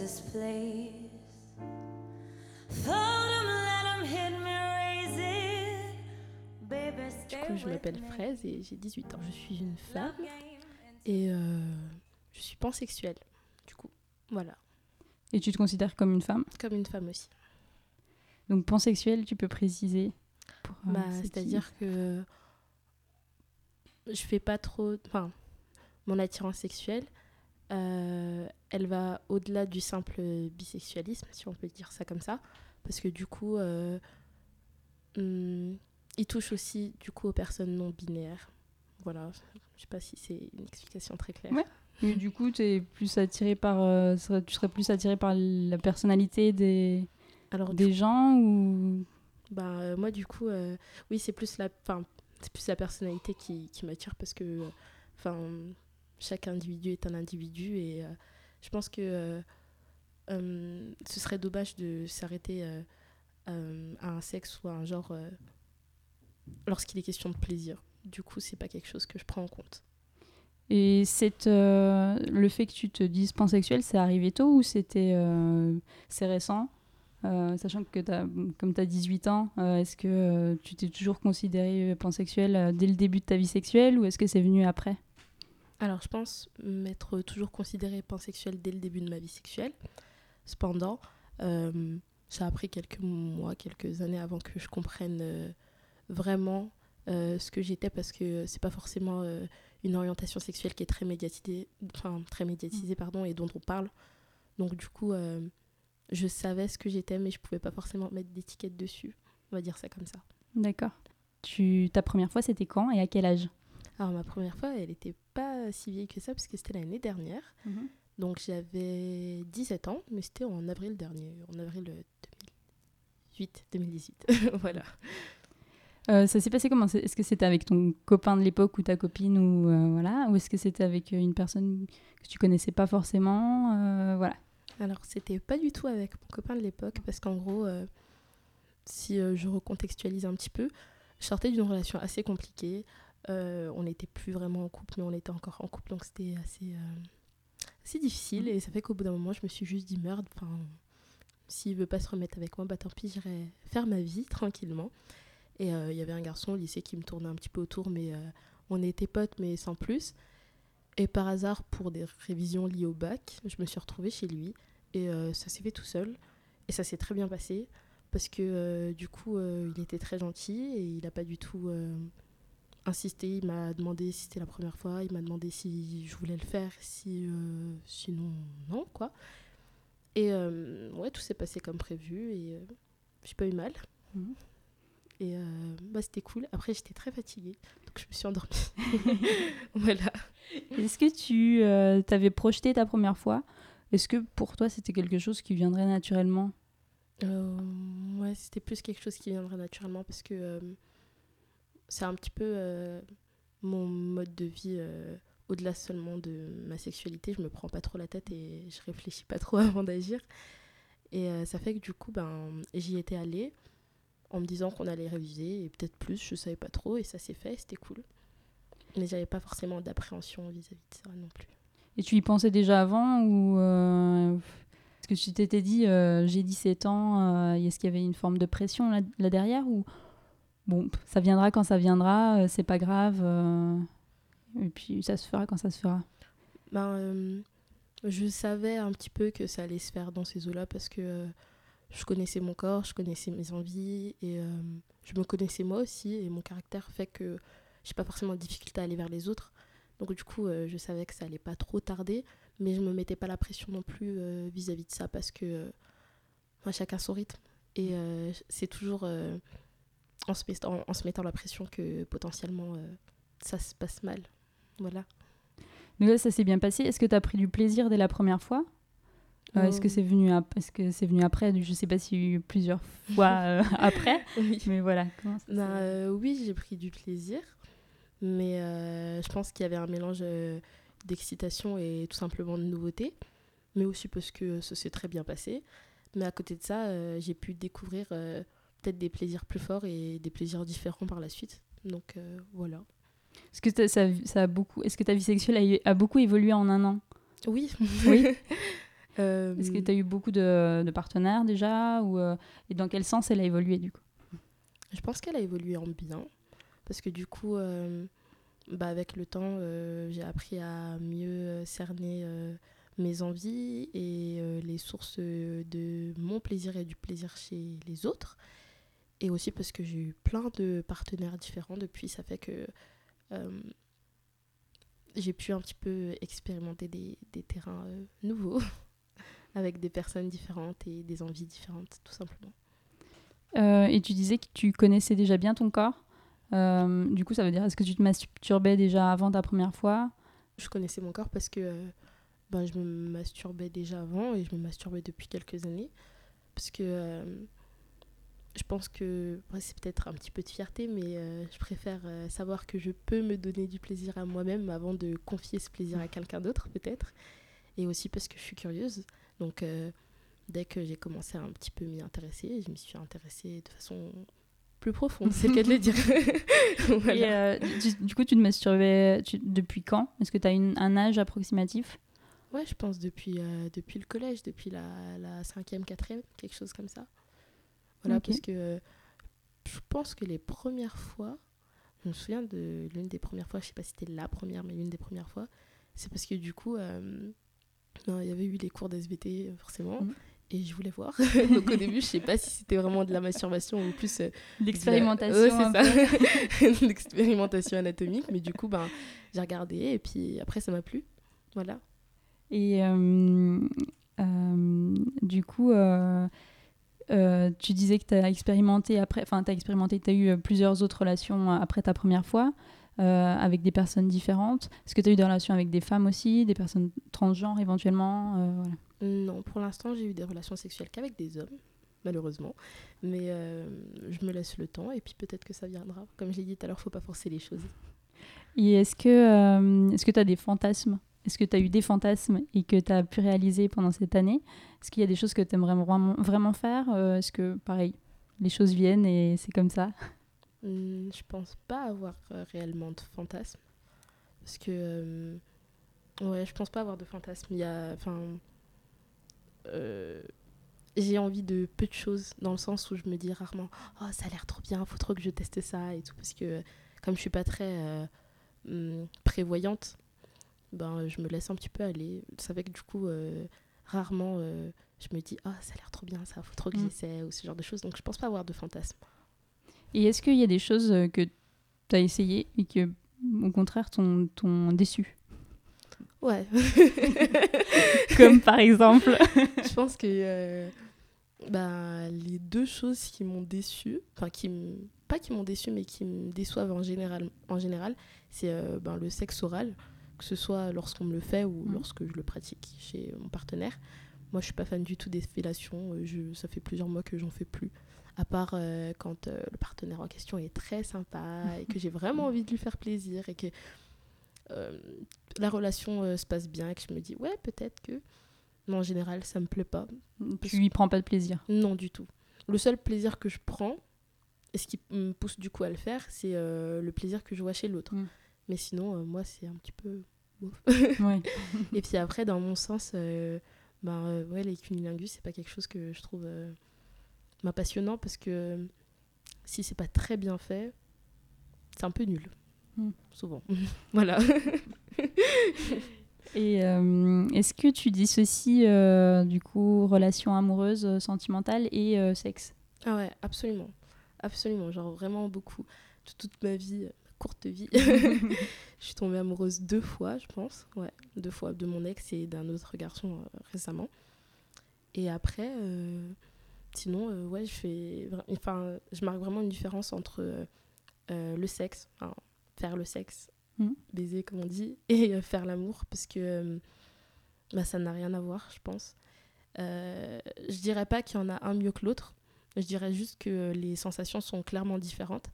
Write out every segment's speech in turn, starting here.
In Texas, please. Fold 'em, let 'em hit me, raise it. Baby, Du coup, je m'appelle me. Fraise et j'ai 18 ans. Je suis une femme et euh, je suis pansexuelle. Du coup, voilà. Et tu te considères comme une femme? Comme une femme aussi. Donc pansexuelle, tu peux préciser pour, euh, Bah, C'est-à-dire que je fais pas trop. Enfin, mon attirance sexuelle, euh, elle va au-delà du simple bisexualisme, si on peut dire ça comme ça. Parce que du coup, euh, hum, il touche aussi du coup aux personnes non binaires. Voilà, je sais pas si c'est une explication très claire. Ouais. Mais du coup, es plus attiré par, euh, tu serais plus attiré par la personnalité des, Alors, des gens ou? Euh, moi, du coup, oui, c'est plus la, c'est plus la personnalité qui, qui m'attire parce que, enfin, chaque individu est un individu et euh, je pense que euh, euh, ce serait dommage de s'arrêter à un sexe ou à un genre lorsqu'il est question de plaisir. Du coup, c'est pas quelque chose que je prends en compte. Et cette, le fait que tu te dises pansexuel, c'est arrivé tôt ou c'était c'est récent? Sachant que as, comme tu as 18 ans, est-ce que tu t'es toujours considéré pansexuel dès le début de ta vie sexuelle ou est-ce que c'est venu après? Alors, je pense m'être toujours considérée pansexuelle dès le début de ma vie sexuelle. Cependant, euh, ça a pris quelques mois, quelques années avant que je comprenne euh, vraiment euh, ce que j'étais parce que c'est pas forcément une orientation sexuelle qui est très médiatisée, enfin, très médiatisée pardon, et dont on parle. Donc, du coup, je savais ce que j'étais, mais je pouvais pas forcément mettre d'étiquette dessus. On va dire ça comme ça. D'accord. Tu, ta première fois, c'était quand et à quel âge? Alors, ma première fois, elle était pas si vieille que ça parce que c'était l'année dernière. Donc j'avais 17 ans, mais c'était en avril dernier, en avril euh, 2008, 2018. voilà. Euh, ça s'est passé comment? Est-ce que c'était avec ton copain de l'époque ou ta copine ou euh, voilà, ou est-ce que c'était avec euh, une personne que tu connaissais pas forcément euh, Voilà? Alors c'était pas du tout avec mon copain de l'époque, parce qu'en gros, euh, si euh, je recontextualise un petit peu, je sortais d'une relation assez compliquée. Euh, on n'était plus vraiment en couple, mais on était encore en couple, donc c'était assez, euh, assez difficile. Et ça fait qu'au bout d'un moment, je me suis juste dit merde, enfin, s'il veut pas se remettre avec moi, bah tant pis, j'irai faire ma vie tranquillement. Et euh, il y avait un garçon au lycée qui me tournait un petit peu autour, mais on était potes, mais sans plus. Et par hasard, pour des révisions liées au bac, je me suis retrouvée chez lui. Et euh, ça s'est fait tout seul. Et ça s'est très bien passé. Parce que euh, du coup, euh, il était très gentil et il n'a pas du tout insisté. Il m'a demandé si c'était la première fois. Il m'a demandé si je voulais le faire. Si, euh, sinon, non, quoi. Et euh, ouais, tout s'est passé comme prévu. Et euh, j'ai pas eu mal. Mhm. Et euh, bah, c'était cool. Après, j'étais très fatiguée. Donc, je me suis endormie. voilà. Est-ce que tu euh, t'avais projeté ta première fois? Est-ce que pour toi c'était quelque chose qui viendrait naturellement? Ouais, c'était plus quelque chose qui viendrait naturellement parce que c'est un petit peu euh, mon mode de vie euh, au-delà seulement de ma sexualité. Je me prends pas trop la tête et je réfléchis pas trop avant d'agir. Et euh, ça fait que du coup, ben, j'y étais allée en me disant qu'on allait réviser et peut-être plus, je savais pas trop et ça s'est fait, c'était cool. Mais j'avais pas forcément d'appréhension vis-à-vis de ça non plus. Et tu y pensais déjà avant ou euh, est-ce que tu t'étais dit euh, j'ai 17 ans, est-ce qu'il y avait une forme de pression là, derrière bon ça viendra quand ça viendra, euh, c'est pas grave euh, et puis ça se fera quand ça se fera. Ben, euh, je savais un petit peu que ça allait se faire dans ces eaux-là parce que je connaissais mon corps, je connaissais mes envies et je me connaissais moi aussi et mon caractère fait que j'ai pas forcément de difficulté à aller vers les autres. Donc du coup, je savais que ça allait pas trop tarder, mais je me mettais pas la pression non plus euh, vis-à-vis de ça parce que chacun son rythme et c'est toujours en, se mettant, en se mettant la pression que potentiellement euh, ça se passe mal. Voilà. Mais là ça s'est bien passé. Est-ce que tu as pris du plaisir dès la première fois? Euh, Est-ce que c'est venu, que c'est venu après? Je sais pas s'il y a eu plusieurs fois euh, après, Oui. mais voilà. comment ça Ben, euh, oui, j'ai pris du plaisir, mais euh, je pense qu'il y avait un mélange euh, d'excitation et tout simplement de nouveauté, mais aussi parce que ça s'est très bien passé. Mais à côté de ça, euh, j'ai pu découvrir euh, peut-être des plaisirs plus forts et des plaisirs différents par la suite. Donc euh, voilà. Est-ce que ça, ça a beaucoup, est-ce que ta vie sexuelle a, beaucoup évolué en un an? Oui. Oui. Euh, Est-ce que tu as eu beaucoup de, de partenaires déjà ou, euh, Et dans quel sens elle a évolué du coup? Je pense qu'elle a évolué en bien. Parce que du coup, bah, avec le temps, j'ai appris à mieux cerner mes envies et les sources de mon plaisir et du plaisir chez les autres. Et aussi parce que j'ai eu plein de partenaires différents depuis. Ça fait que euh, j'ai pu un petit peu expérimenter des, des terrains euh, nouveaux avec des personnes différentes et des envies différentes, tout simplement. Euh, Et tu disais que tu connaissais déjà bien ton corps. Du coup, ça veut dire est-ce que tu te masturbais déjà avant ta première fois? Je connaissais mon corps parce que ben, je me masturbais déjà avant et je me masturbais depuis quelques années. Parce que je pense que ouais, c'est peut-être un petit peu de fierté, mais euh, je préfère euh, savoir que je peux me donner du plaisir à moi-même avant de confier ce plaisir à quelqu'un d'autre, peut-être. Et aussi parce que je suis curieuse. Donc, euh, dès que j'ai commencé à un petit peu m'y intéresser, je m'y suis intéressée de façon plus profonde, c'est le cas de le dire. Voilà. Et, du, du coup, tu te masturbais tu- depuis quand? Est-ce que tu as un âge approximatif? Ouais, je pense depuis, depuis le collège, depuis la, la cinquième, quatrième, quelque chose comme ça. Voilà, parce que euh, je pense que les premières fois, je me souviens de l'une des premières fois, je sais pas si c'était la première, mais l'une des premières fois, c'est parce que du coup, euh, non, il y avait eu les cours d'SVT, forcément, Mhm. et je voulais voir. Donc au début, je sais pas si c'était vraiment de la masturbation ou plus... euh, L'expérimentation. Ouais, c'est ça. L'expérimentation anatomique, mais du coup, ben, j'ai regardé, et puis après, ça m'a plu. Voilà. Et euh, du coup, euh, tu disais que tu as expérimenté après, enfin, tu as expérimenté, tu as eu euh, plusieurs autres relations euh, après ta première fois euh, avec des personnes différentes. Est-ce que tu as eu des relations avec des femmes aussi, des personnes transgenres éventuellement euh, voilà. Non, pour l'instant, j'ai eu des relations sexuelles qu'avec des hommes, malheureusement. Mais euh, je me laisse le temps et puis peut-être que ça viendra. Comme je l'ai dit tout à l'heure, faut pas forcer les choses. Et est-ce que est-ce que tu as des fantasmes? Est-ce que tu as eu des fantasmes et que tu as pu réaliser pendant cette année? Est-ce qu'il y a des choses que tu aimerais vraiment, vraiment faire? Euh, Est-ce que, pareil, les choses viennent et c'est comme ça? Hum, je pense pas avoir euh, réellement de fantasmes. Parce que. euh, ouais, je pense pas avoir de fantasmes. Il y a. Enfin. j'ai envie de peu de choses dans le sens où je me dis rarement oh ça a l'air trop bien faut trop que je teste ça et tout parce que comme je suis pas très hum, prévoyante ben je me laisse un petit peu aller. Ça fait que du coup euh, rarement euh, je me dis ah ça a l'air trop bien ça faut trop que Mm. j'essaie ou ce genre de choses. Donc je pense pas avoir de fantasmes. Et est-ce qu'il y a des choses euh, que tu as essayées et que, au contraire, t'ont t'ont déçu ouais. Comme par exemple. Je pense que euh, bah, les deux choses qui m'ont déçu, enfin qui pas qui m'ont déçu mais qui me déçoivent en général, en général c'est ben, le sexe oral, que ce soit lorsqu'on me le fait ou Mhm. lorsque je le pratique chez mon partenaire. Moi je suis pas fan du tout des fellations, euh, je, ça fait plusieurs mois que j'en fais plus. À part euh, quand euh, le partenaire en question est très sympa et que j'ai vraiment envie de lui faire plaisir et que euh, la relation euh, se passe bien et que je me dis ouais peut-être que mais en général ça me plaît pas Tu y prends pas de plaisir? non du tout le seul plaisir que je prends et ce qui me pousse du coup à le faire c'est euh, le plaisir que je vois chez l'autre Mm. Mais sinon euh, moi c'est un petit peu. Ouais. et puis après dans mon sens euh, ben euh, ouais les cunilingus c'est pas quelque chose que je trouve euh, ben, passionnant parce que euh, si c'est pas très bien fait c'est un peu nul Mm. souvent voilà Et euh, est-ce que tu dissocies euh, du coup relation amoureuse, euh, sentimentale et euh, sexe? Ah ouais, absolument. Absolument, genre vraiment beaucoup. Toute ma vie, euh, courte vie, je suis tombée amoureuse deux fois, je pense. Ouais, deux fois, de mon ex et d'un autre garçon euh, récemment. Et après, euh, sinon, euh, ouais, je fais... Enfin, je marque vraiment une différence entre le sexe, enfin, faire le sexe, Mhm. baiser comme on dit, et faire l'amour, parce que bah, ça n'a rien à voir, je pense. Je dirais pas qu'il y en a un mieux que l'autre. Je dirais juste que les sensations sont clairement différentes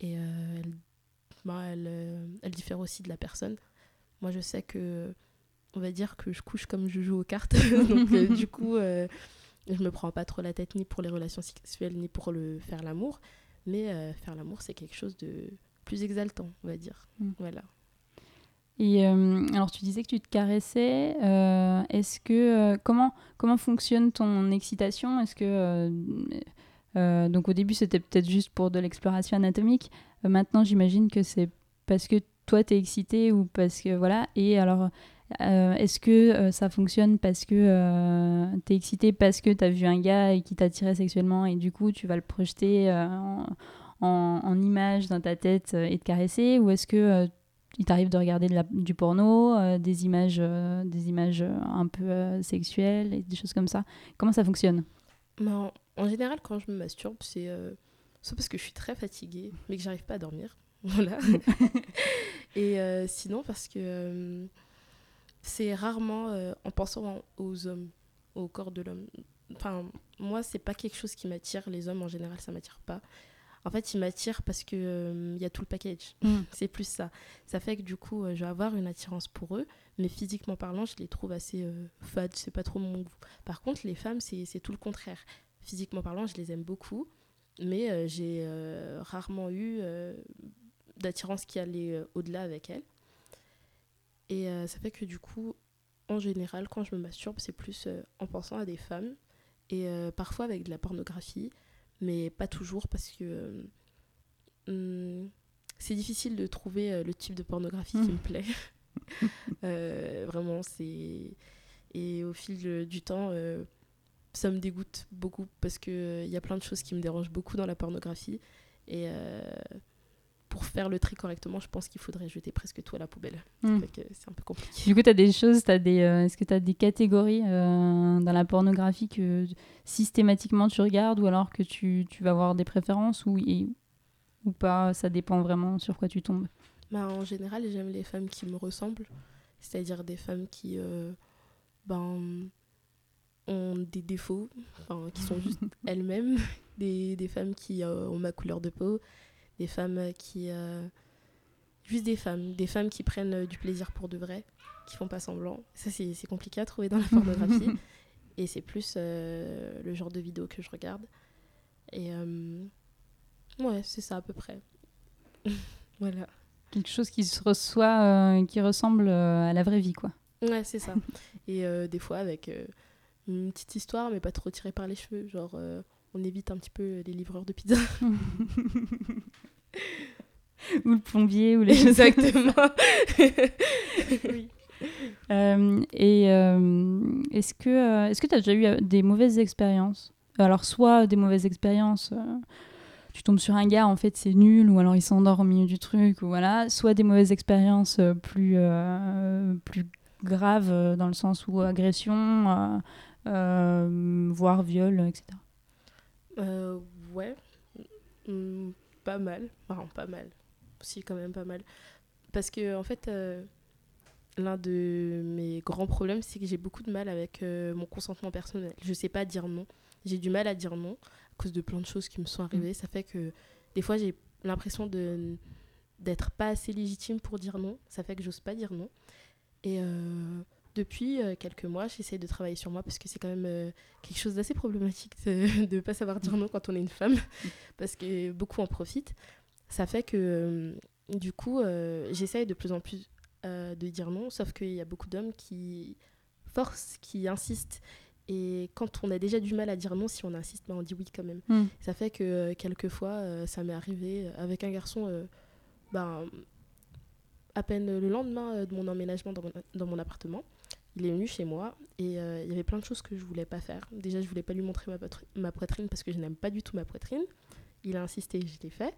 et euh, elles, bah, elles, euh, elles diffèrent aussi de la personne. Moi, je sais que, on va dire que je couche comme je joue aux cartes. Donc, euh, du coup, euh, je me prends pas trop la tête ni pour les relations sexuelles ni pour le faire l'amour. Mais euh, faire l'amour, c'est quelque chose de plus exaltant, on va dire. Mm. Voilà. Et alors, tu disais que tu te caressais. Est-ce que comment comment fonctionne ton excitation? Est-ce que donc au début c'était peut-être juste pour de l'exploration anatomique. Maintenant, j'imagine que c'est parce que toi t'es excité ou parce que voilà. Et alors, euh, est-ce que euh, ça fonctionne parce que euh, t'es excité parce que t'as vu un gars et qui t'a attiré sexuellement et du coup tu vas le projeter euh, en, image dans ta tête et te caresser? Ou est-ce que il t'arrive de regarder du porno, des images, des images un peu sexuelles et des choses comme ça? Comment ça fonctionne? Mais en, général, quand je me masturbe, c'est soit parce que je suis très fatiguée, mais que j'arrive pas à dormir. Voilà. Et euh, sinon, parce que euh, c'est rarement euh, en pensant aux hommes, au corps de l'homme. Enfin, moi, c'est pas quelque chose qui m'attire. Les hommes, en général, ça m'attire pas. En fait, ils m'attirent parce que euh, il y a tout le package. Mm. C'est plus ça. Ça fait que du coup, je vais avoir une attirance pour eux, mais physiquement parlant, je les trouve assez fades. C'est pas trop mon goût. Par contre, les femmes, c'est tout le contraire. Physiquement parlant, je les aime beaucoup, mais euh, j'ai euh, rarement eu euh, d'attirance qui allait au-delà avec elles. Et ça fait que du coup, en général, quand je me masturbe, c'est plus en pensant à des femmes et parfois avec de la pornographie, mais pas toujours parce que hum, c'est difficile de trouver le type de pornographie qui Mm. me plaît. Euh, vraiment, c'est. Et au fil du temps, euh, ça me dégoûte beaucoup parce qu'il y a plein de choses qui me dérangent beaucoup dans la pornographie. Et euh, pour faire le tri correctement, je pense qu'il faudrait jeter presque tout à la poubelle. Mm. Que C'est un peu compliqué. Du coup, tu as des choses, des, euh, est-ce que tu as des catégories euh, dans la pornographie que systématiquement tu regardes ou alors que tu, tu vas avoir des préférences ou, et- ou pas Ça dépend vraiment sur quoi tu tombes? Bah, en général, j'aime les femmes qui me ressemblent, c'est-à-dire des femmes qui euh, ben, ont des défauts, enfin, qui sont juste elles-mêmes, des, des femmes qui euh, ont ma couleur de peau, des femmes qui... euh, juste des femmes, des femmes qui prennent euh, du plaisir pour de vrai, qui font pas semblant. Ça, c'est c'est compliqué à trouver dans la pornographie. Et c'est plus euh, le genre de vidéo que je regarde. Et euh, ouais, c'est ça à peu près. voilà. Quelque chose qui se reçoit, euh, qui ressemble à la vraie vie, quoi. Ouais, c'est ça. Et euh, des fois avec euh, une petite histoire, mais pas trop tirée par les cheveux. Genre, euh, on évite un petit peu les livreurs de pizza. ou le plombier ou les choses Exactement. oui. Euh, et euh, est-ce que est-ce que tu as déjà eu des mauvaises expériences? Alors soit des mauvaises expériences, tu tombes sur un gars en fait c'est nul ou alors il s'endort au milieu du truc ou voilà, soit des mauvaises expériences plus euh, plus graves dans le sens où agression, voire viol, etc. Euh, ouais. Hmm, pas mal. Enfin, pas mal. Si, quand même pas mal. Parce que, en fait, euh, l'un de mes grands problèmes, c'est que j'ai beaucoup de mal avec euh, mon consentement personnel. Je sais pas dire non. J'ai du mal à dire non à cause de plein de choses qui me sont arrivées. Ça fait que des fois, j'ai l'impression de d'être pas assez légitime pour dire non. Ça fait que j'ose pas dire non. Et euh, depuis euh, quelques mois, j'essaie de travailler sur moi parce que c'est quand même euh, quelque chose d'assez problématique de ne pas savoir dire non quand on est une femme parce que beaucoup en profitent. Ça fait que euh, du coup, j'essaye de plus en plus de dire non, sauf qu'il y a beaucoup d'hommes qui forcent, qui insistent. Et quand on a déjà du mal à dire non, si on insiste, ben on dit oui quand même. Mm. Ça fait que quelquefois, ça m'est arrivé avec un garçon, ben, à peine le lendemain de mon emménagement dans mon, dans mon appartement. Il est venu chez moi et euh, il y avait plein de choses que je voulais pas faire. Déjà, je voulais pas lui montrer ma, poitri- ma poitrine parce que je n'aime pas du tout ma poitrine. Il a insisté, je l'ai fait.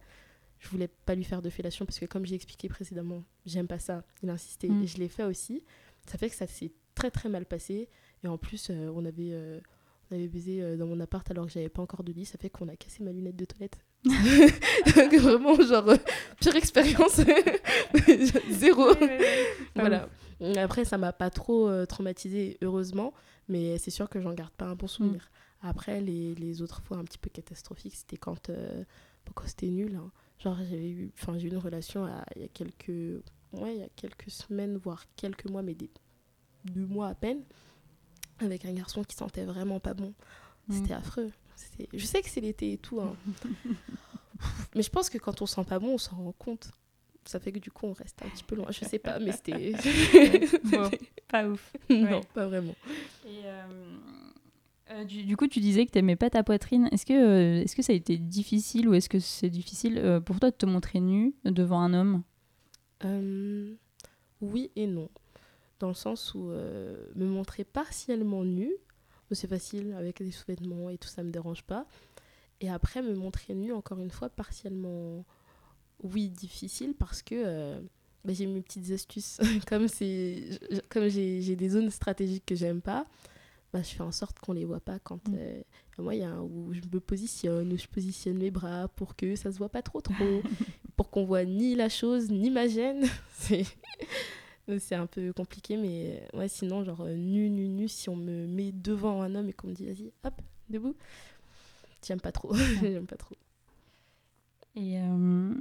Je voulais pas lui faire de fellation parce que, comme j'ai expliqué précédemment, j'aime pas ça. Il a insisté Mm. et je l'ai fait aussi. Ça fait que ça s'est très très mal passé. Et en plus, euh, on, avait, euh, on avait baisé dans mon appart alors que j'avais pas encore de lit. Ça fait qu'on a cassé ma lunette de toilette vraiment, genre, euh, pire expérience. Zéro. voilà. Après, ça m'a pas trop euh, traumatisé, heureusement, mais c'est sûr que j'en garde pas un bon souvenir. Après, les, les autres fois un petit peu catastrophiques, c'était quand, euh, quand c'était nul. hein. Genre, j'avais eu, enfin, j'ai eu une relation il y a quelques, ouais, il y a quelques semaines, voire quelques mois, mais des deux mois à peine, avec un garçon qui sentait vraiment pas bon. Mm. C'était affreux. Je sais que c'est l'été et tout, hein. mais je pense que quand on sent pas bon, on s'en rend compte. Ça fait que du coup, on reste un petit peu loin. Je sais pas, mais c'était. Bon, pas ouf. non, pas vraiment. Et, euh, euh, du, du coup, tu disais que tu n'aimais pas ta poitrine. Est-ce que, euh, est-ce que ça a été difficile ou est-ce que c'est difficile euh, pour toi de te montrer nu devant un homme? Euh, oui et non. Dans le sens où euh, me montrer partiellement nue, c'est facile avec des sous-vêtements et tout ça me dérange pas. Et après me montrer nue, encore une fois, partiellement oui, difficile parce que euh, bah, j'ai mes petites astuces. comme c'est, comme j'ai, j'ai des zones stratégiques que j'aime pas, bah, je fais en sorte qu'on les voit pas quand. Mm. euh, moi, il y a un où je me positionne, où je positionne mes bras pour que ça se voit pas trop trop, pour qu'on voit ni la chose ni ma gêne. c'est c'est un peu compliqué, mais ouais, sinon, genre euh, nu, nu, nu, si on me met devant un homme et qu'on me dit vas-y, hop, debout, j'aime pas trop. j'aime pas trop. Et euh,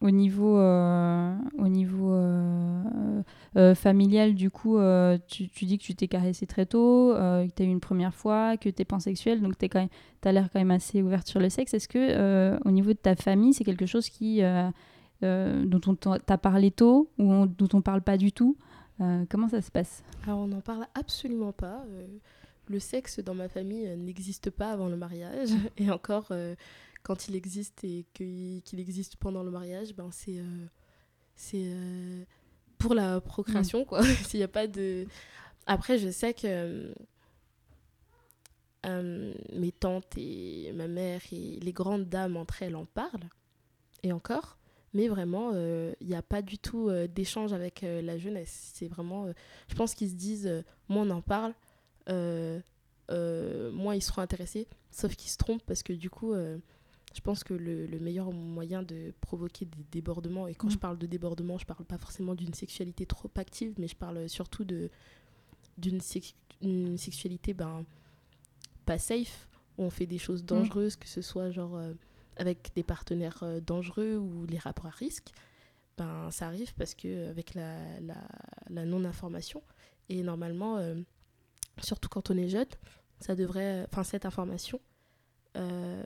au niveau, euh, au niveau euh, euh, familial, du coup, euh, tu, tu dis que tu t'es caressé très tôt, euh, que tu as eu une première fois, que tu es pansexuel, donc tu as l'air quand même assez ouverte sur le sexe. Est-ce que euh, au niveau de ta famille, c'est quelque chose qui, euh, dont on t'a parlé tôt ou on- dont on parle pas du tout Euh, Comment ça se passe? Alors, on n'en parle absolument pas. euh, le sexe dans ma famille n'existe pas avant le mariage. Et encore, quand il existe et qu'il existe pendant le mariage, ben c'est c'est pour la procréation, quoi. S'il n'y a pas de... Après, je sais que mes tantes et ma mère et les grandes dames entre elles en parlent. Et encore. Mais vraiment, euh, il n'y a pas du tout euh, d'échange avec euh, la jeunesse. C'est vraiment... euh, je pense qu'ils se disent, euh, moins on en parle, euh, euh, moins ils seront intéressés. Sauf qu'ils se trompent parce que du coup, euh, je pense que le, le meilleur moyen de provoquer des débordements, et quand Mm. je parle de débordement, je parle pas forcément d'une sexualité trop active, mais je parle surtout de d'une sex- une sexualité ben, pas safe, où on fait des choses dangereuses, que ce soit genre euh, avec des partenaires euh, dangereux ou les rapports à risque. Ben, ça arrive parce que euh, avec la, la, la non-information, et normalement, euh, surtout quand on est jeune, ça devrait, enfin cette information, euh,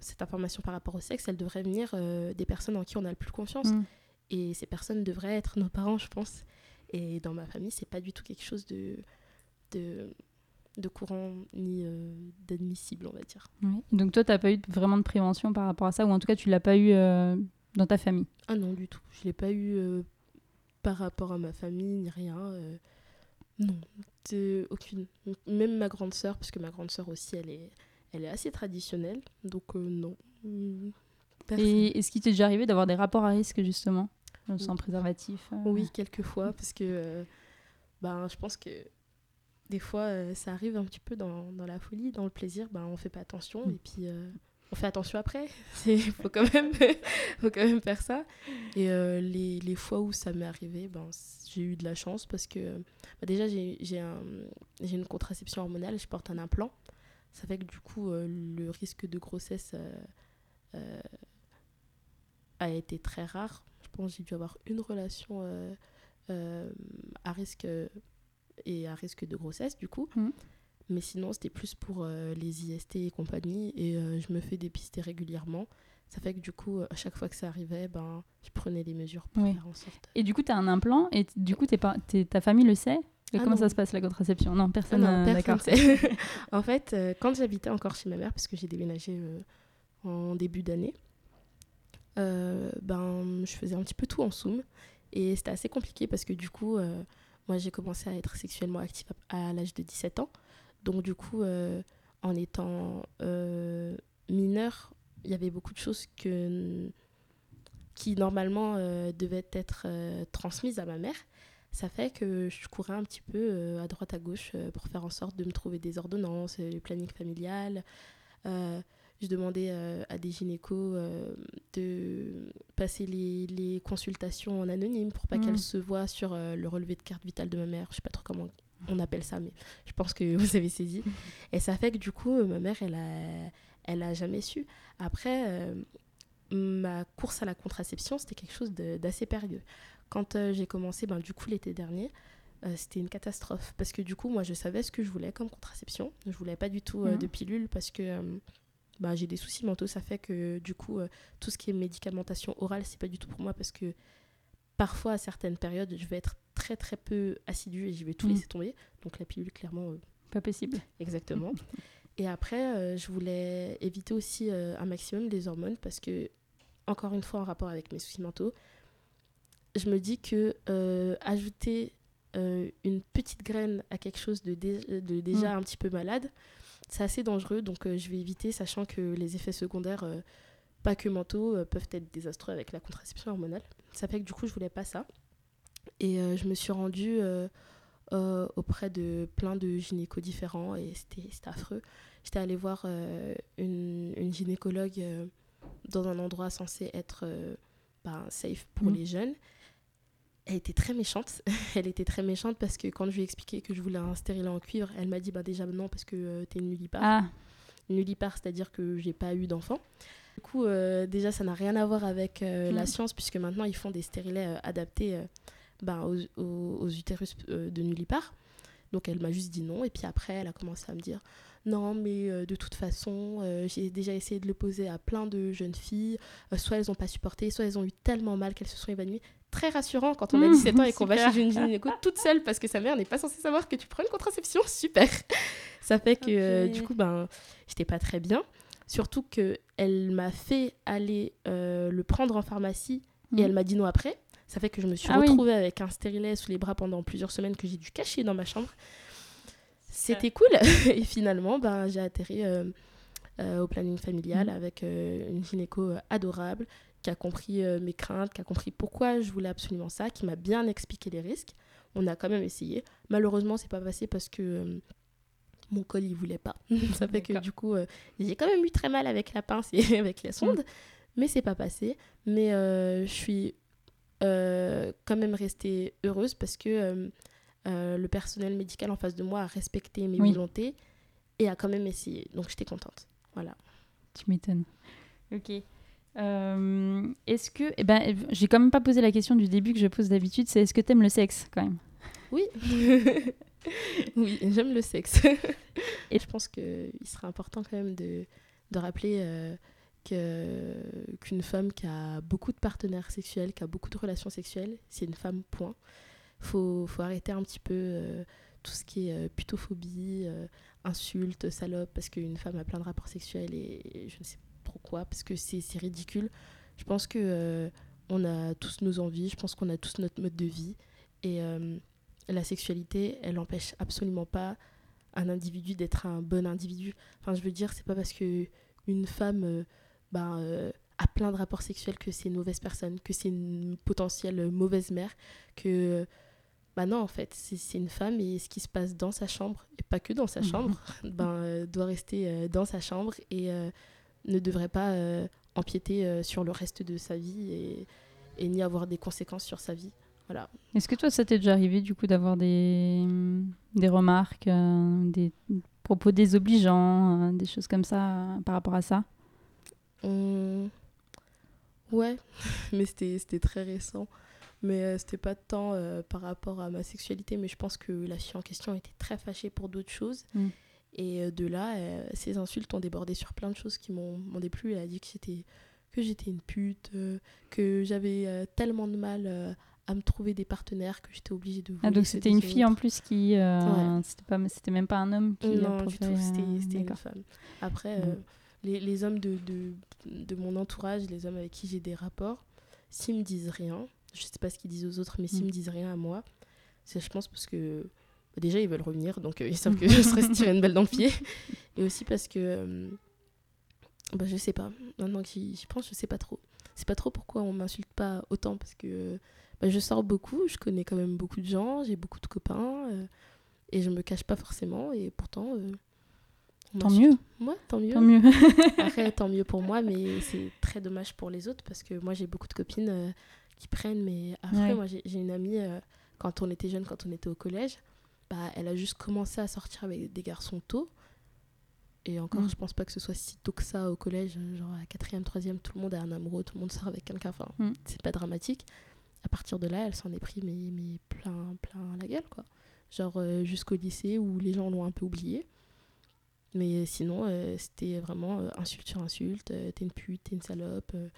cette information par rapport au sexe, elle devrait venir euh, des personnes en qui on a le plus confiance. Mm. Et ces personnes devraient être nos parents, je pense. Et dans ma famille, c'est pas du tout quelque chose de, de, de courant ni euh, d'admissible, on va dire. Oui. Donc toi, tu n'as pas eu vraiment de prévention par rapport à ça, ou en tout cas, tu l'as pas eu euh, dans ta famille? Ah non, du tout. Je l'ai pas eu euh, par rapport à ma famille, ni rien. non, de- aucune. Même ma grande sœur, parce que ma grande sœur aussi, elle est, elle est assez traditionnelle. Donc non. Personne. Et est-ce qu'il t'est déjà arrivé d'avoir des rapports à risque, justement, sans Oui. préservatif Oui, quelques fois, parce que ben, je pense que des fois, euh, ça arrive un petit peu dans, dans la folie, dans le plaisir, ben, on fait pas attention, Mm. et puis euh, on fait attention après. Il faut, quand même- faut quand même faire ça. Et euh, les, les fois où ça m'est arrivé, ben, j'ai eu de la chance, parce que bah, déjà, j'ai un- une contraception hormonale, je porte un implant. Ça fait que du coup, le risque de grossesse a été très rare. Je pense que j'ai dû avoir une relation à risque et à risque de grossesse, du coup. Mhm. Mais sinon, c'était plus pour euh, les IST et compagnie. Et euh, je me fais dépister régulièrement. Ça fait que du coup, à chaque fois que ça arrivait, ben, je prenais les mesures pour Oui. faire en sorte. Et du coup, tu as un implant, et du coup, t'es pas, t'es- ta famille le sait? Et Ah comment non. ça se passe la contraception? Non, Ah personne. non, euh, personne sait. en fait, euh, quand j'habitais encore chez ma mère, parce que j'ai déménagé en début d'année, ben, je faisais un petit peu tout en Zoom. Et c'était assez compliqué parce que du coup, euh, moi, j'ai commencé à être sexuellement active à, l'âge de 17 ans. Donc, du coup, euh, en étant euh, mineure, il y avait beaucoup de choses que, qui, normalement, euh, devaient être euh, transmises à ma mère. Ça fait que je courais un petit peu à droite à gauche pour faire en sorte de me trouver des ordonnances, le planning familial. Je demandais euh, à des gynécos euh, de passer les, les consultations en anonyme pour pas Mm. qu'elles se voient sur euh, le relevé de carte vitale de ma mère. Je sais pas trop comment on appelle ça, mais je pense que vous avez saisi. Et ça fait que du coup, ma mère, elle a, elle a jamais su. Après, euh, ma course à la contraception, c'était quelque chose d'assez périlleux. Quand euh, j'ai commencé, ben, du coup, l'été dernier, euh, c'était une catastrophe. Parce que du coup, moi, je savais ce que je voulais comme contraception. Je voulais pas du tout de pilule parce que ben, j'ai des soucis mentaux. Ça fait que du coup, euh, tout ce qui est médicamentation orale, c'est pas du tout pour moi parce que parfois, à certaines périodes, je vais être très très peu assidue et je vais tout Mhm. laisser tomber. Donc la pilule, clairement, euh, Pas possible. Exactement. Et après, euh, je voulais éviter aussi un maximum les hormones parce que, encore une fois, en rapport avec mes soucis mentaux, je me dis que ajouter une petite graine à quelque chose de, dé- de déjà Mm. un petit peu malade, c'est assez dangereux. Donc, euh, je vais éviter, sachant que les effets secondaires, euh, pas que mentaux, euh, peuvent être désastreux avec la contraception hormonale. Ça fait que du coup, je voulais pas ça. Et je me suis rendue auprès de plein de gynécos différents et c'était affreux. J'étais allée voir une, une gynécologue dans un endroit censé être ben, safe pour Mhm. les jeunes. Elle était très méchante. elle était très méchante parce que quand je lui ai expliqué que je voulais un stérilet en cuivre, elle m'a dit bah déjà non parce que euh, t'es nullipare. Ah, Nullipare, c'est-à-dire que j'ai pas eu d'enfant. Du coup, euh, déjà, ça n'a rien à voir avec euh, la Mm. science, puisque maintenant, ils font des stérilets euh, adaptés ben, aux, aux- aux utérus de nullipare. Donc, elle m'a juste dit non. Et puis après, elle a commencé à me dire non, mais euh, de toute façon, euh, j'ai déjà essayé de le poser à plein de jeunes filles. Euh, soit elles n'ont pas supporté, soit elles ont eu tellement mal qu'elles se sont évanouies. Très rassurant quand on a Mm, 17 ans et qu'on va chez une gynéco toute seule parce que sa mère n'est pas censée savoir que tu prends une contraception. Super. Ça fait que euh, du coup, ben, j'étais pas très bien. Surtout que elle m'a fait aller euh, le prendre en pharmacie et Mhm. elle m'a dit non après. Ça fait que je me suis Ah oui. retrouvée avec un stérilet sous les bras pendant plusieurs semaines que j'ai dû cacher dans ma chambre. C'était cool. et finalement, ben, j'ai atterri euh, au planning familial Mhm. avec une gynéco adorable qui a compris euh, mes craintes, qui a compris pourquoi je voulais absolument ça, qui m'a bien expliqué les risques. On a quand même essayé. Malheureusement, c'est pas passé parce que euh, mon col il voulait pas. ça fait que du coup, euh, j'ai quand même eu très mal avec la pince et avec la sonde, mais c'est pas passé. Mais euh, je suis euh, quand même restée heureuse parce que euh, euh, le personnel médical en face de moi a respecté mes Oui. volontés et a quand même essayé. Donc j'étais contente. Voilà. tu m'étonnes. Ok. Euh, est-ce que. Eh ben, j'ai quand même pas posé la question du début que je pose d'habitude c'est est-ce que t'aimes le sexe quand même? Oui. oui, j'aime le sexe. et je pense qu'il serait important quand même de, de rappeler euh, que, qu'une femme qui a beaucoup de partenaires sexuels, qui a beaucoup de relations sexuelles, c'est une femme, point. Faut, faut arrêter un petit peu euh, tout ce qui est putophobie, insultes, salopes, parce qu'une femme a plein de rapports sexuels et, et je ne sais trop quoi, parce que c'est, ridicule. Je pense que euh, on a tous nos envies, je pense qu'on a tous notre mode de vie. Et euh, la sexualité, elle n'empêche absolument pas un individu d'être un bon individu. Enfin, je veux dire, c'est pas parce que une femme euh, ben, euh, a plein de rapports sexuels que c'est une mauvaise personne, que c'est une potentielle mauvaise mère, que. Bah non, en fait, c'est une femme et ce qui se passe dans sa chambre, et pas que dans sa chambre, ben, euh, doit rester euh, dans sa chambre et euh, ne devrait pas euh, empiéter euh, sur le reste de sa vie et, et ni avoir des conséquences sur sa vie. Voilà. Est-ce que toi, ça t'est déjà arrivé du coup d'avoir des, des remarques, euh, des propos désobligeants, des choses comme ça par rapport à ça? Ouais, mais c'était c'était très récent. Mais euh, c'était pas tant euh, par rapport à ma sexualité, mais je pense que la fille en question était très fâchée pour d'autres choses. Mm. Et euh, de là, euh, ces insultes ont débordé sur plein de choses qui m'ont m'ont déplu. Elle a dit que j'étais que j'étais une pute, euh, que j'avais euh, tellement de mal à me trouver des partenaires que j'étais obligée de Ah, voler donc c'était une fille en plus qui. Ouais. C'était pas, c'était même pas un homme qui. Non, du tout, c'était c'était une femme. Après, les, les hommes de, de, de mon entourage, les hommes avec qui j'ai des rapports, s'ils me disent rien, je sais pas ce qu'ils disent aux autres, mais s'ils Mm. me disent rien à moi, c'est je pense parce que bah, déjà ils veulent revenir, donc euh, ils savent que je serais se tirer une balle dans le pied. Et aussi parce que, euh, bah, je sais pas, maintenant que j'y pense, je sais pas trop. C'est pas trop pourquoi on m'insulte pas autant, parce que bah, je sors beaucoup, je connais quand même beaucoup de gens, j'ai beaucoup de copains, euh, et je me cache pas forcément, et pourtant, euh, Tant mieux, Moi, tant mieux. tant mieux. Après, tant mieux pour moi, mais c'est très dommage pour les autres parce que moi, j'ai beaucoup de copines euh, qui prennent, mais après, Ouais. moi, j'ai j'ai une amie, euh, quand on était jeune, quand on était au collège, bah, elle a juste commencé à sortir avec des garçons tôt. Et encore, Mm. je pense pas que ce soit si tôt que ça au collège, euh, genre à quatrième, troisième, tout le monde est un amoureux, tout le monde sort avec quelqu'un, enfin, Mm. c'est pas dramatique. À partir de là, elle s'en est pris mais, mais plein, plein la gueule, quoi. Genre euh, jusqu'au lycée où les gens l'ont un peu oublié. Mais sinon, euh, c'était vraiment euh, insulte sur insulte. euh, t'es une pute, t'es une salope, euh,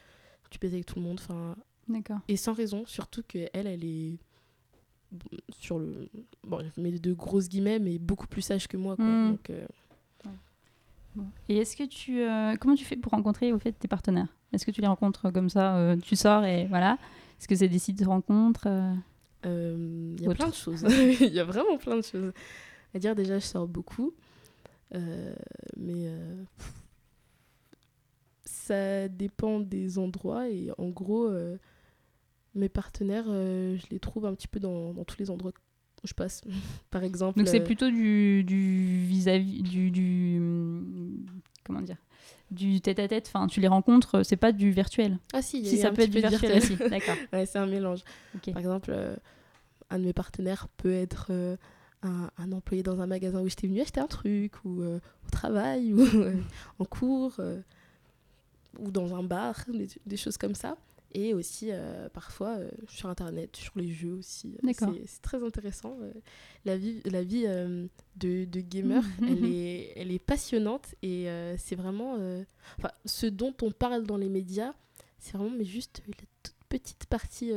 tu baises avec tout le monde. Enfin, D'accord. et sans raison, surtout que elle, est sur le. Bon, je mets de grosses guillemets, mais beaucoup plus sage que moi. Quoi. Mm. Donc, euh. Et est-ce que tu, euh, comment tu fais pour rencontrer au fait tes partenaires? Est-ce que tu les rencontres comme ça, euh, tu sors et voilà? Est-ce que c'est des sites de rencontres il y a Autre. plein de choses. Il y a vraiment plein de choses. À dire, déjà, je sors beaucoup. mais ça dépend des endroits. Et en gros, mes partenaires, euh, je les trouve un petit peu dans, dans tous les endroits où je passe. Par exemple. Donc c'est euh, plutôt du du vis-à-vis du, du hum, comment dire du tête-à-tête. Enfin, tu les rencontres, c'est pas du virtuel. Ah si, y ça peut être du virtuel aussi. D'accord. Ouais, c'est un mélange. Par exemple, euh, un de mes partenaires peut être euh, un, un employé dans un magasin où j'étais venue acheter un truc, ou au travail, ou en cours, ou dans un bar, des, des choses comme ça. Et aussi, euh, parfois, euh, sur Internet, sur les jeux aussi. Euh. C'est- très intéressant. La vie, la vie euh, de, de gamer, elle, est, elle est passionnante. Et c'est vraiment... Enfin, ce dont on parle dans les médias, c'est vraiment mais juste la toute petite partie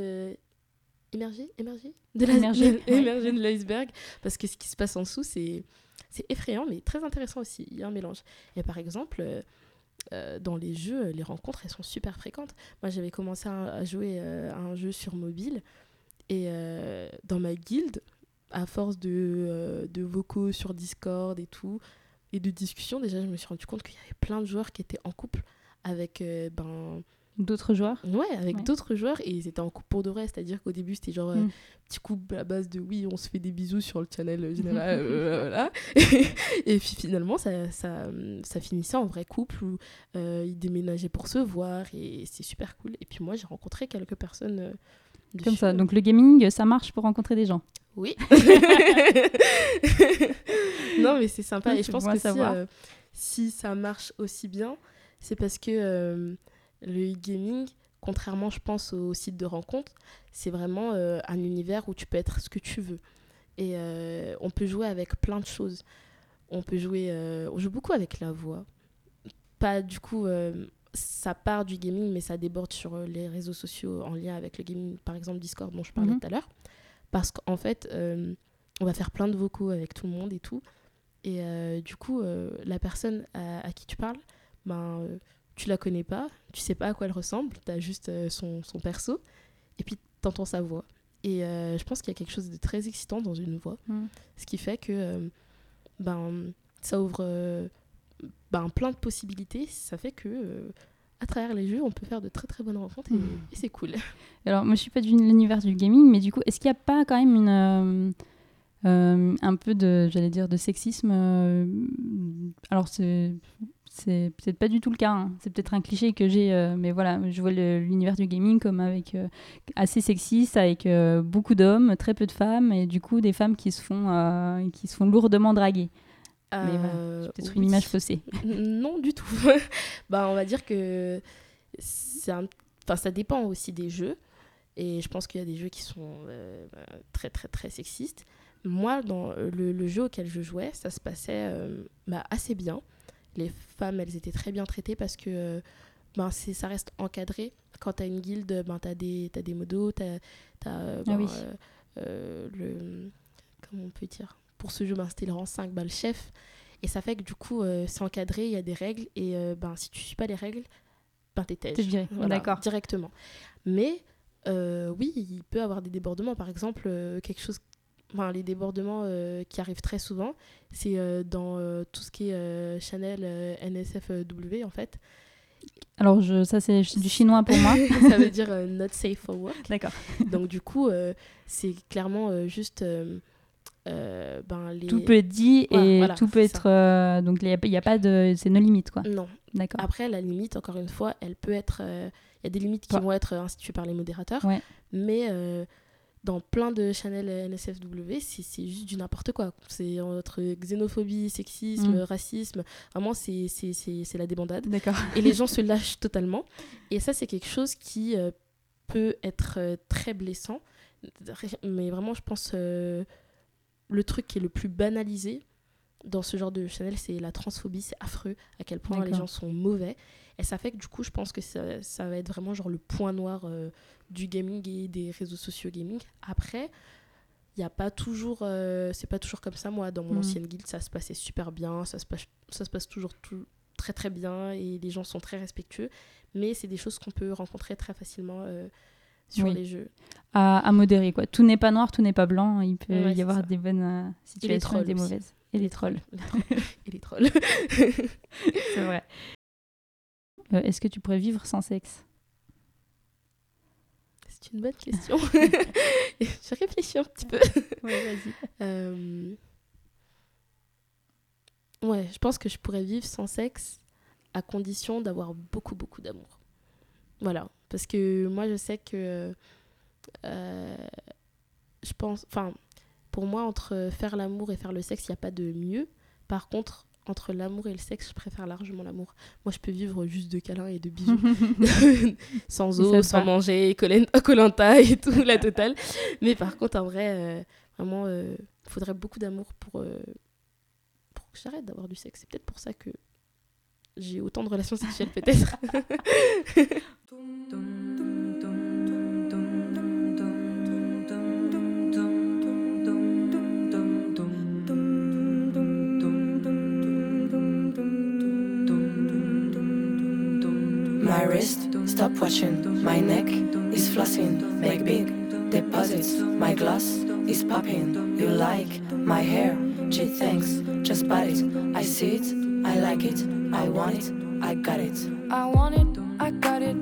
émergée, émergée de ouais. de l'iceberg. Parce que ce qui se passe en dessous, c'est c'est effrayant, mais très intéressant aussi. Il y a un mélange. Et par exemple, euh, dans les jeux, les rencontres, elles sont super fréquentes. Moi, j'avais commencé à, jouer euh, à un jeu sur mobile. Et euh, dans ma guilde, à force de, vocaux sur Discord et tout, et de discussions, déjà, je me suis rendu compte qu'il y avait plein de joueurs qui étaient en couple avec ben, D'autres joueurs Ouais, avec Ouais. d'autres joueurs et ils étaient en couple pour de vrai, c'est-à-dire qu'au début c'était genre euh, Mm. petit couple à base de oui, on se fait des bisous sur le channel général, euh, voilà. et puis finalement ça, ça, ça finissait en vrai couple où euh, ils déménageaient pour se voir et c'est super cool. Et puis moi j'ai rencontré quelques personnes euh, Comme ça. Donc le gaming, ça marche pour rencontrer des gens. Oui. non, mais c'est sympa. Et je pense que si, euh, si ça marche aussi bien, c'est parce que euh, le gaming, contrairement, je pense, aux sites de rencontres, c'est vraiment euh, un univers où tu peux être ce que tu veux. Et euh, on peut jouer avec plein de choses. On peut jouer. euh, on joue beaucoup avec la voix. Pas du coup. ça part du gaming, mais ça déborde sur les réseaux sociaux en lien avec le gaming, par exemple Discord dont je parlais Mhm. tout à l'heure. Parce qu'en fait, on va faire plein de vocaux avec tout le monde et tout. Et du coup, la personne à, à qui tu parles, ben, tu la connais pas, tu sais pas à quoi elle ressemble, tu as juste euh, son, son perso, et puis tu entends sa voix. Et euh, je pense qu'il y a quelque chose de très excitant dans une voix, Mm. ce qui fait que euh, ben, ça ouvre ben, plein de possibilités, ça fait que à travers les jeux, on peut faire de très très bonnes rencontres et, Mm. et c'est cool. Alors, moi, je suis pas de l'univers du gaming, mais du coup, est-ce qu'il n'y a pas quand même une, euh, un peu de, j'allais dire, de sexisme euh, Alors, c'est, c'est peut-être pas du tout le cas. hein. C'est peut-être un cliché que j'ai, euh, mais voilà, je vois l'univers du gaming comme avec euh, assez sexiste, avec euh, beaucoup d'hommes, très peu de femmes, et du coup, des femmes qui se font, qui se font lourdement draguer. Mais voilà, c'est peut-être oui. une image faussée. Non, du tout. bah, on va dire que c'est un... enfin, ça dépend aussi des jeux. Et je pense qu'il y a des jeux qui sont bah, très, très, très sexistes. Moi, dans le, le jeu auquel je jouais, ça se passait bah, assez bien. Les femmes, elles étaient très bien traitées parce que euh, ben, c'est- ça reste encadré. Quand tu as une guilde, ben, tu as, des des modos, tu as, Ah ben, oui. euh, euh, le. Comment on peut dire Pour ce jeu, ben, c'était le rang 5, ben, le chef. Et ça fait que du coup, euh, c'est encadré, il y a des règles. Et euh, ben, si tu suis pas les règles, ben, t'es viré, d'accord. Directement. Mais euh, oui, il peut avoir des débordements. Par exemple, euh, quelque chose. Enfin, les débordements euh, qui arrivent très souvent, c'est euh, dans euh, tout ce qui est Chanel, NSFW en fait. Alors, je, ça, c'est du chinois pour moi. ça veut dire not safe for work. D'accord. Donc du coup, c'est clairement juste ben, les... Tout peut être dit Ouais, et voilà, tout peut être. donc il n'y a, pas- a de. C'est nos limites, quoi. Non. D'accord. Après, la limite, encore une fois, elle peut être. Il y a des limites qui Ouais. vont être instituées par les modérateurs. Ouais. Mais dans plein de channels NSFW, c'est juste du n'importe quoi. C'est entre xénophobie, sexisme, Mm. racisme. Vraiment, c'est la débandade. Et les gens se lâchent totalement. Et ça, c'est quelque chose qui euh, peut être euh, très blessant. Mais vraiment, je pense euh, le truc qui est le plus banalisé dans ce genre de channel, c'est la transphobie. C'est affreux à quel point les gens sont mauvais. Et ça fait que du coup, je pense que ça, ça va être vraiment genre le point noir euh, du gaming et des réseaux sociaux gaming. Après, il a pas toujours. euh, c'est pas toujours comme ça. Moi, dans mon Mhm. ancienne guilde, ça se passait super bien. Ça se passe, ça se passe toujours tout, très très bien et les gens sont très respectueux. Mais c'est des choses qu'on peut rencontrer très facilement euh, sur Oui. les jeux. À, à modérer, quoi. Tout n'est pas noir, tout n'est pas blanc. Il peut Ouais, y avoir ça. des bonnes euh, situations et, des mauvaises. Et les trolls. Et les trolls. C'est vrai. Euh, Est-ce que tu pourrais vivre sans sexe? C'est une bonne question. J'ai réfléchi un petit peu. Oui, vas-y. Euh, Ouais, je pense que je pourrais vivre sans sexe à condition d'avoir beaucoup, beaucoup d'amour. Voilà. Parce que moi, je sais que. euh, je pense. Enfin, pour moi, entre faire l'amour et faire le sexe, il n'y a pas de mieux. Par contre, entre l'amour et le sexe, je préfère largement l'amour. Moi, je peux vivre juste de câlins et de bisous. sans eau, sans va. manger, Colanta et tout, la totale. Mais par contre, en vrai, euh, vraiment, il faudrait beaucoup d'amour pour, euh, pour que j'arrête d'avoir du sexe. C'est peut-être pour ça que j'ai autant de relations sexuelles, peut-être. wrist, stop watching. My neck is flossing. Make big deposits. My gloss is popping. You like my hair? Gee, thanks. Just buy it. I see it. I like it. I want it. I got it. I want it, I got it,